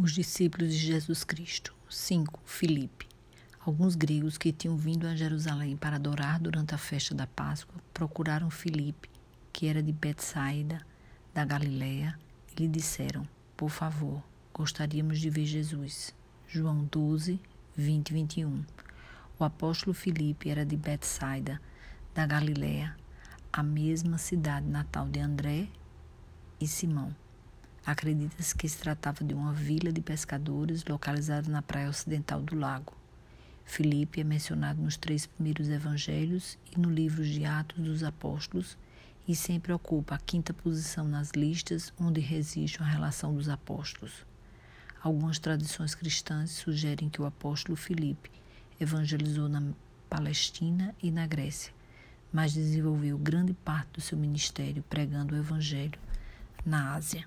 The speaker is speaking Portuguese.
Os discípulos de Jesus Cristo. 5. Filipe. Alguns gregos que tinham vindo a Jerusalém para adorar durante a festa da Páscoa procuraram Filipe, que era de Betsaida, da Galiléia, e lhe disseram: Por favor, gostaríamos de ver Jesus. João 12, 20 e 21. O apóstolo Filipe era de Betsaida, da Galiléia, a mesma cidade natal de André e Simão. Acredita-se que se tratava de uma vila de pescadores localizada na praia ocidental do lago. Filipe é mencionado nos três primeiros evangelhos e no livro de Atos dos Apóstolos e sempre ocupa a quinta posição nas listas onde reside a relação dos apóstolos. Algumas tradições cristãs sugerem que o apóstolo Filipe evangelizou na Palestina e na Grécia, mas desenvolveu grande parte do seu ministério pregando o evangelho na Ásia.